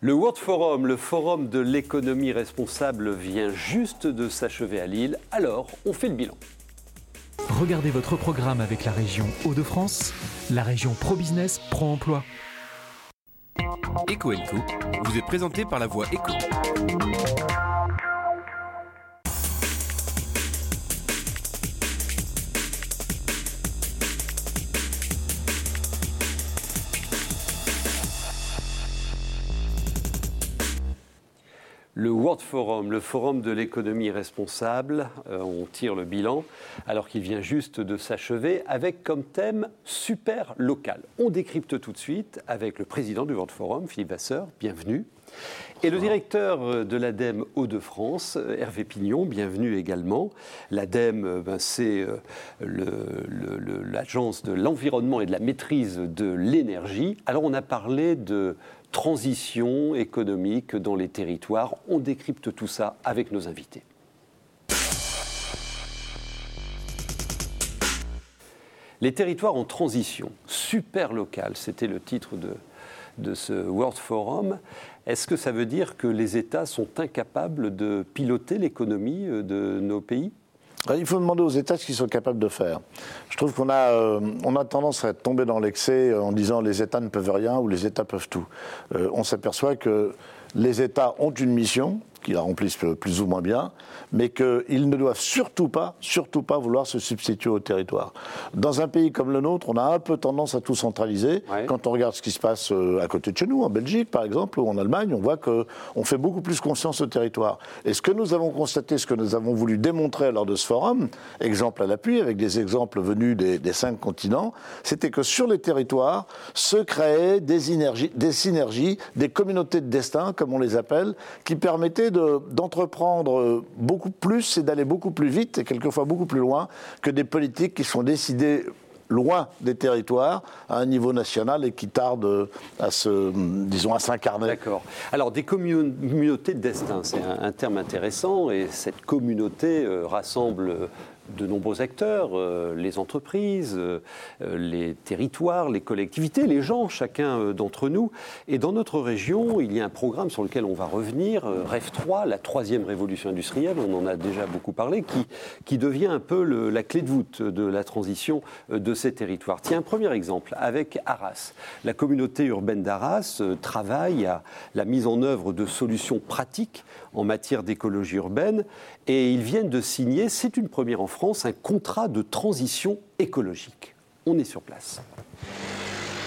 Le World Forum, le forum de l'économie responsable, vient juste de s'achever à Lille. Alors, on fait le bilan. Regardez votre programme avec la région Hauts-de-France, la région Pro-Business, Pro-Emploi. Eco vous est présenté par la voix Eco. Le World Forum, le forum de l'économie responsable, euh, on tire le bilan alors qu'il vient juste de s'achever avec comme thème super local. On décrypte tout de suite avec le président du World Forum, Philippe Vasseur, bienvenue. Et le directeur euh, de l'ADEME Hauts-de-France, euh, Hervé Pignon, bienvenue également. L'ADEME, ben, c'est l'agence de l'environnement et de la maîtrise de l'énergie. Alors on a parlé de transition économique dans les territoires. On décrypte tout ça avec nos invités. Les territoires en transition, super local, c'était le titre de, de ce World Forum. Est-ce que ça veut dire que les États sont incapables de piloter l'économie de nos pays? Il faut demander aux États ce qu'ils sont capables de faire. Je trouve qu'on a, euh, on a tendance à tomber dans l'excès en disant les États ne peuvent rien ou les États peuvent tout. Euh, on s'aperçoit que les États ont une mission, qui la remplissent plus ou moins bien, mais qu'ils ne doivent surtout pas, surtout pas vouloir se substituer au territoire. Dans un pays comme le nôtre, on a un peu tendance à tout centraliser. Quand on regarde ce qui se passe euh, à côté de chez nous, en Belgique par exemple, ou en Allemagne, on voit qu'on fait beaucoup plus confiance au territoire. Et ce que nous avons constaté, ce que nous avons voulu démontrer lors de ce forum, exemple à l'appui, avec des exemples venus des, des cinq continents, c'était que sur les territoires se créaient des, énergies, des synergies, des communautés de destin, comme on les appelle, qui permettaient d'entreprendre beaucoup plus et d'aller beaucoup plus vite et quelquefois beaucoup plus loin que des politiques qui sont décidées loin des territoires à un niveau national et qui tardent à se, disons, à s'incarner. D'accord. Alors des communautés de destin, c'est un, terme intéressant et cette communauté euh, rassemble de nombreux acteurs, euh, les entreprises, euh, les territoires, les collectivités, les gens, chacun euh, d'entre nous. Et dans notre région, il y a un programme sur lequel on va revenir, REF 3, la troisième révolution industrielle, on en a déjà beaucoup parlé, qui, qui devient un peu la clé de voûte de la transition de ces territoires. Tiens, un premier exemple avec Arras. La communauté urbaine d'Arras travaille à la mise en œuvre de solutions pratiques en matière d'écologie urbaine et ils viennent de signer, c'est une première en France, un contrat de transition écologique. On est sur place.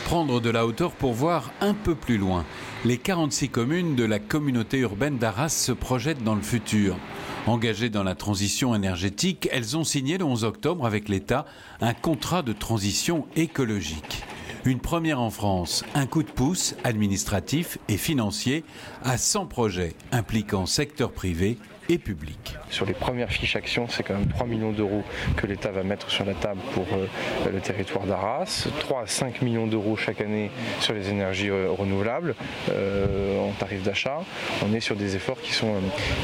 Prendre de la hauteur pour voir un peu plus loin. Les 46 communes de la communauté urbaine d'Arras se projettent dans le futur. Engagées dans la transition énergétique, elles ont signé le 11 octobre avec l'État un contrat de transition écologique. Une première en France, un coup de pouce administratif et financier à 100 projets impliquant secteur privé et public. Sur les premières fiches actions, c'est quand même 3 millions d'euros que l'État va mettre sur la table pour euh, le territoire d'Arras, 3 à 5 millions d'euros chaque année sur les énergies euh, renouvelables euh, en tarif d'achat. On est sur des efforts qui sont,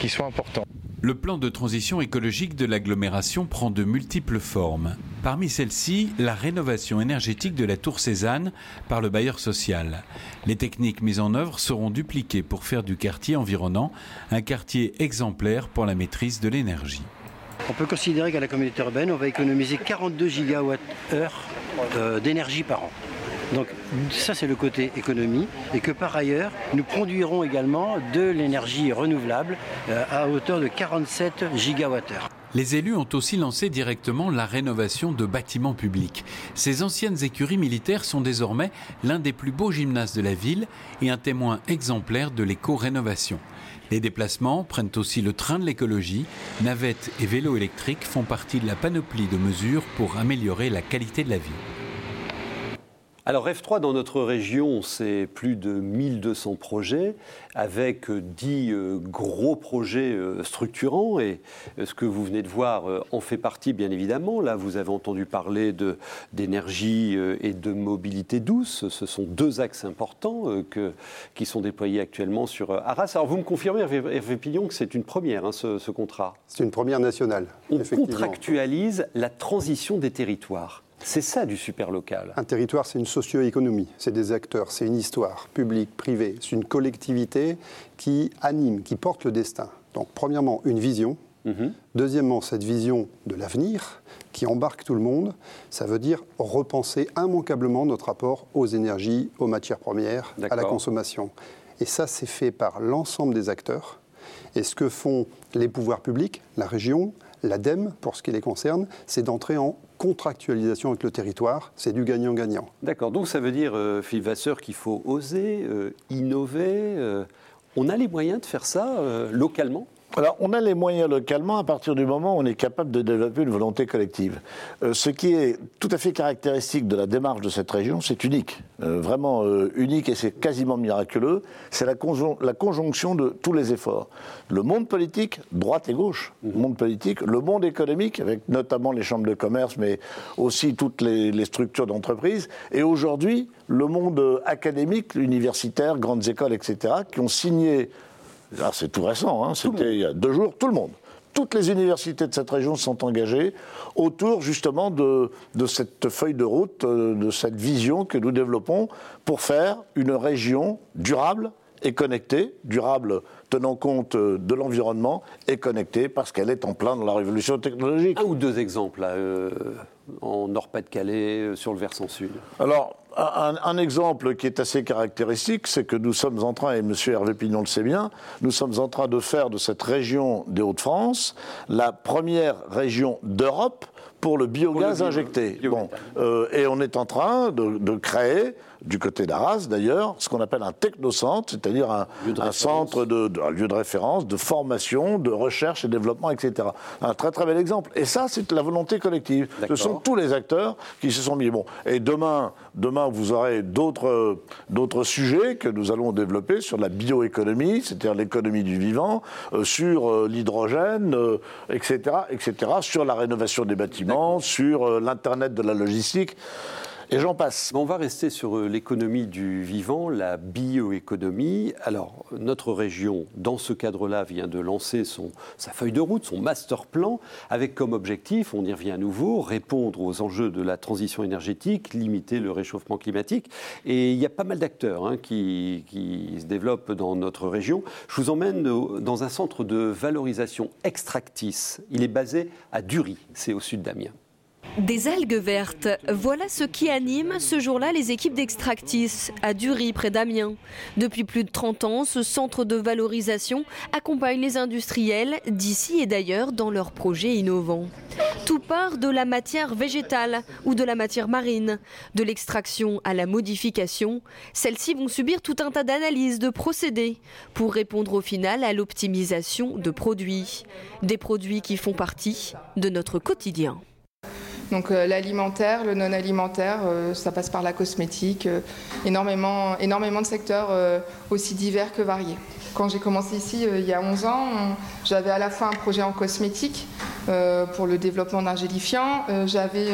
qui sont importants. Le plan de transition écologique de l'agglomération prend de multiples formes. Parmi celles-ci, la rénovation énergétique de la tour Cézanne par le bailleur social. Les techniques mises en œuvre seront dupliquées pour faire du quartier environnant un quartier exemplaire pour la maîtrise de l'énergie. On peut considérer qu'à la communauté urbaine, on va économiser 42 gigawatts euh, d'énergie par an. Donc ça c'est le côté économie et que par ailleurs nous produirons également de l'énergie renouvelable euh, à hauteur de 47 gigawattheures. Les élus ont aussi lancé directement la rénovation de bâtiments publics. Ces anciennes écuries militaires sont désormais l'un des plus beaux gymnases de la ville et un témoin exemplaire de l'éco-rénovation. Les déplacements prennent aussi le train de l'écologie. Navettes et vélos électriques font partie de la panoplie de mesures pour améliorer la qualité de la vie. Alors F3 dans notre région, c'est plus de 1200 projets avec 10 euh, gros projets euh, structurants et euh, ce que vous venez de voir en fait partie bien évidemment. Là, vous avez entendu parler d'énergie et de mobilité douce. Ce sont deux axes importants que, qui sont déployés actuellement sur Arras. Alors vous me confirmez, Hervé Pillon, que c'est une première, hein, ce, ce, contrat? C'est une première nationale. On contractualise la transition des territoires. C'est ça du super local. Un territoire, c'est une socio-économie, c'est des acteurs, c'est une histoire, publique, privée, c'est une collectivité qui anime, qui porte le destin. Donc, premièrement, une vision. Mhm. Deuxièmement, cette vision de l'avenir qui embarque tout le monde, ça veut dire repenser immanquablement notre rapport aux énergies, aux matières premières, à la consommation. Et ça, c'est fait par l'ensemble des acteurs. Et ce que font les pouvoirs publics, la région, l'ADEME, pour ce qui les concerne, c'est d'entrer en contractualisation avec le territoire. C'est du gagnant-gagnant. D'accord. Donc ça veut dire, euh, Vasseur, qu'il faut oser, euh, innover. Euh, on a les moyens de faire ça localement? Alors, on a les moyens localement à partir du moment où on est capable de développer une volonté collective. Euh, ce qui est tout à fait caractéristique de la démarche de cette région, c'est unique, euh, vraiment euh, unique et c'est quasiment miraculeux, c'est la, la, conjonction de tous les efforts. Le monde politique, droite et gauche, le mmh. monde politique, le monde économique, avec notamment les chambres de commerce, mais aussi toutes les, les structures d'entreprise, et aujourd'hui, le monde académique, universitaire, grandes écoles, etc., qui ont signé ah, c'est tout récent, hein. c'était il y a deux jours, tout le monde. Toutes les universités de cette région sont engagées autour justement de, cette feuille de route, euh, de cette vision que nous développons pour faire une région durable et connectée, durable tenant compte euh, de l'environnement et connectée parce qu'elle est en plein dans la révolution technologique. Un ou deux exemples euh, en Nord-Pas-de-Calais, sur le versant sud. Alors, un, exemple qui est assez caractéristique, c'est que nous sommes en train, et M. Hervé Pignon le sait bien, nous sommes en train de faire de cette région des Hauts-de-France la première région d'Europe pour le biogaz injecté. Bon, euh, et on est en train de créer du côté d'Arras d'ailleurs, ce qu'on appelle un technocentre, c'est-à-dire un, centre, de, un lieu de référence, de formation, de recherche et développement, etc. Un très très bel exemple. Et ça, c'est la volonté collective. Ce sont tous les acteurs qui se sont mis. Bon, et demain, demain vous aurez d'autres sujets que nous allons développer sur la bioéconomie, c'est-à-dire l'économie du vivant, euh, sur euh, l'hydrogène, etc., euh, etc., sur la rénovation des bâtiments, sur l'internet de la logistique. Et j'en passe. On va rester sur euh, l'économie du vivant, la bioéconomie. Alors, notre région, dans ce cadre-là, vient de lancer son, sa feuille de route, son master plan, avec comme objectif, on y revient à nouveau, répondre aux enjeux de la transition énergétique, limiter le réchauffement climatique. Et il y a pas mal d'acteurs hein, qui, qui se développent dans notre région. Je vous emmène dans un centre de valorisation Extractis. Il est basé à Dury, c'est au sud d'Amiens. Des algues vertes, voilà ce qui anime ce jour-là les équipes d'Extractis à Dury, près d'Amiens. Depuis plus de 30 ans, ce centre de valorisation accompagne les industriels d'ici et d'ailleurs dans leurs projets innovants. Tout part de la matière végétale ou de la matière marine, de l'extraction à la modification. Celles-ci vont subir tout un tas d'analyses, de procédés pour répondre au final à l'optimisation de produits. Des produits qui font partie de notre quotidien. Donc euh, l'alimentaire, le non alimentaire, euh, ça passe par la cosmétique, euh, énormément, énormément de secteurs aussi divers que variés. Quand j'ai commencé ici il y a 11 ans, j'avais à la fois un projet en cosmétique pour le développement d'un gélifiant, j'avais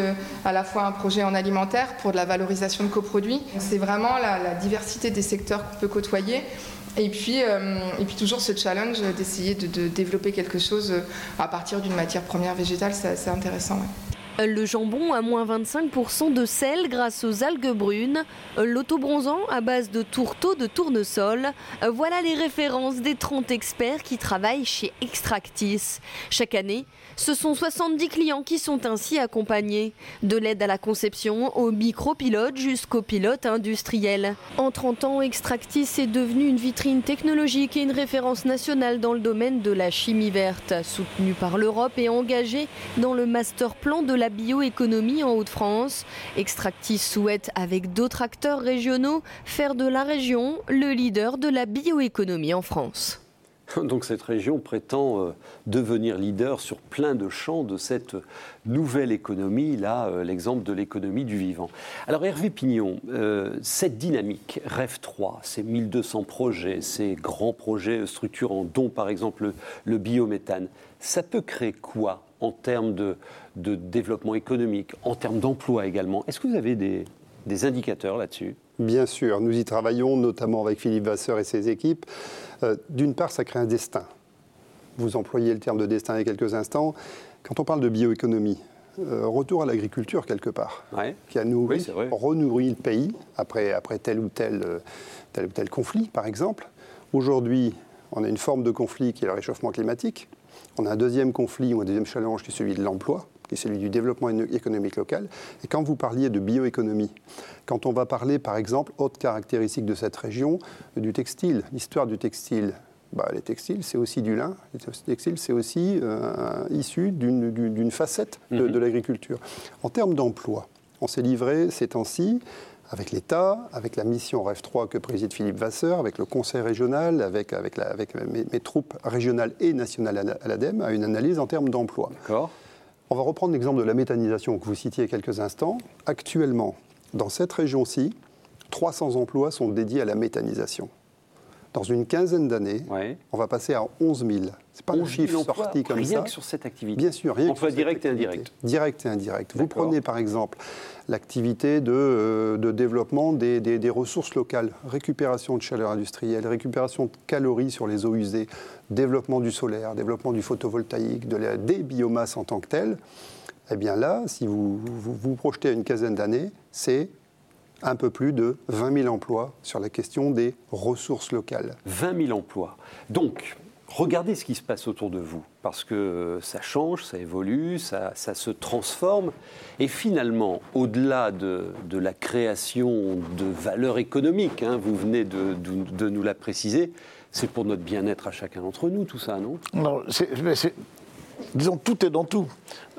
à la fois un projet en alimentaire pour de la valorisation de coproduits. C'est vraiment la, diversité des secteurs qu'on peut côtoyer. Et puis, et puis toujours ce challenge d'essayer de, développer quelque chose à partir d'une matière première végétale, c'est intéressant. Le jambon à moins 25% de sel grâce aux algues brunes, l'autobronzant à base de tourteaux de tournesol. Voilà les références des 30 experts qui travaillent chez Extractis. Chaque année, ce sont 70 clients qui sont ainsi accompagnés, de l'aide à la conception au micropilote jusqu'au pilote industriel. En 30 ans, Extractis est devenu une vitrine technologique et une référence nationale dans le domaine de la chimie verte, soutenue par l'Europe et engagée dans le master plan de la bioéconomie en Haute-France. Extractis souhaite, avec d'autres acteurs régionaux, faire de la région le leader de la bioéconomie en France. Donc cette région prétend euh, devenir leader sur plein de champs de cette nouvelle économie, là euh, l'exemple de l'économie du vivant. Alors Hervé Pignon, euh, cette dynamique, REF 3, ces 1200 projets, ces grands projets structurants, dont par exemple le biométhane, ça peut créer quoi en termes de, développement économique, en termes d'emploi également Est-ce que vous avez des, indicateurs là-dessus? Bien sûr, nous y travaillons notamment avec Philippe Vasseur et ses équipes. Euh, d'une part, ça crée un destin. Vous employez le terme de destin il y a quelques instants. Quand on parle de bioéconomie, euh, retour à l'agriculture quelque part, Ouais. qui a nourri, Oui, renourri le pays après, après tel, ou tel, euh, tel ou tel conflit, par exemple. Aujourd'hui, on a une forme de conflit qui est le réchauffement climatique. On a un deuxième conflit ou un deuxième challenge qui est celui de l'emploi, qui est celui du développement économique local. Et quand vous parliez de bioéconomie, quand on va parler, par exemple, autre caractéristique de cette région, du textile, l'histoire du textile. Bah, les textiles, c'est aussi du lin. Les textiles, c'est aussi euh, issu d'une- facette de, de l'agriculture. En termes d'emploi, on s'est livré ces temps-ci avec l'État, avec la mission REF 3 que préside Philippe Vasseur, avec le Conseil régional, avec, avec, la- avec mes, mes troupes régionales et nationales à la- à l'ADEME, à une analyse en termes d'emploi. D'accord. On va reprendre l'exemple de la méthanisation que vous citiez il y a quelques instants. Actuellement, dans cette région-ci, 300 emplois sont dédiés à la méthanisation. Dans une quinzaine d'années, Ouais. on va passer à 11 000. C'est pas le 11 000 chiffre sorti comme rien ça. que sur cette activité. Bien sûr, rien que sur cette direct et indirect. Direct et indirect. Vous prenez par exemple l'activité de, euh, de développement des, des- des ressources locales, récupération de chaleur industrielle, récupération de calories sur les eaux usées, développement du solaire, développement du photovoltaïque, de la, des biomasses en tant que telles. Eh bien là, si vous vous, vous projetez à une quinzaine d'années, c'est un peu plus de 20 000 emplois sur la question des ressources locales. 20 000 emplois. Donc, regardez ce qui se passe autour de vous, parce que ça change, ça évolue, ça, ça se transforme. Et finalement, au-delà de, de la création de valeur économique, hein, vous venez de, de- de nous la préciser, c'est pour notre bien-être à chacun d'entre nous, tout ça, non? Non, c'est- mais c'est- disons, tout est dans tout.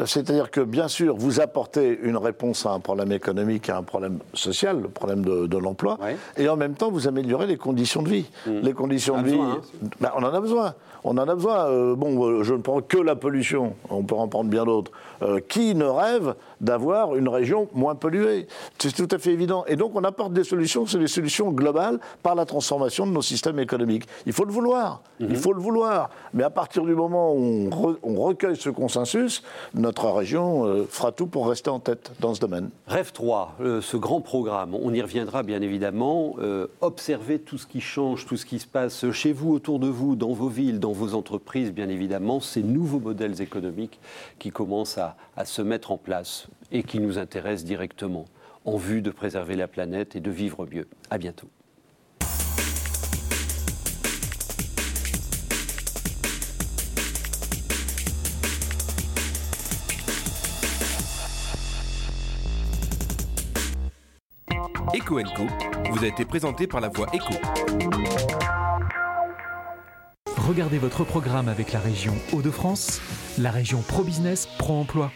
C'est-à-dire que, bien sûr, vous apportez une réponse à un problème économique, à un problème social, le problème de, de l'emploi, Ouais. et en même temps, vous améliorez les conditions de vie. Les conditions de vie, hein. ben, on en a besoin. On en a besoin. Euh, bon, euh, je ne prends que la pollution, on peut en prendre bien d'autres. Euh, qui ne rêve d'avoir une région moins polluée C'est tout à fait évident. Et donc, on apporte des solutions, c'est des solutions globales par la transformation de nos systèmes économiques. Il faut le vouloir. Il faut le vouloir. Mais à partir du moment où on, re- on recueille ce consensus, notre région euh, fera tout pour rester en tête dans ce domaine. Rêve 3, euh, ce grand programme, on y reviendra bien évidemment. Euh, observez tout ce qui change, tout ce qui se passe chez vous, autour de vous, dans vos villes, dans vos entreprises, bien évidemment, ces nouveaux modèles économiques qui commencent à, à se mettre en place et qui nous intéressent directement en vue de préserver la planète et de vivre mieux. À bientôt. Eco Co vous a été présenté par la voix Eco. Regardez votre programme avec la région Hauts-de-France, la région Pro Business Pro Emploi.